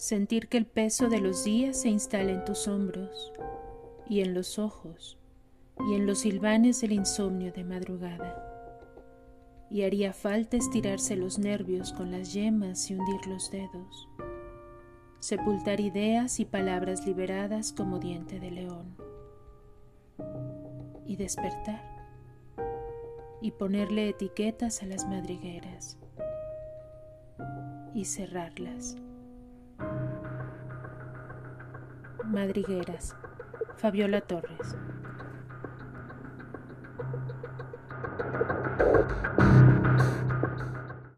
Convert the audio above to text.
sentir que el peso de los días se instala en tus hombros y en los ojos y en los silvanes del insomnio de madrugada. Y haría falta estirarse los nervios con las yemas y hundir los dedos, sepultar ideas y palabras liberadas como diente de león, y despertar, y ponerle etiquetas a las madrigueras, y cerrarlas. Madrigueras, Fabiola Torres.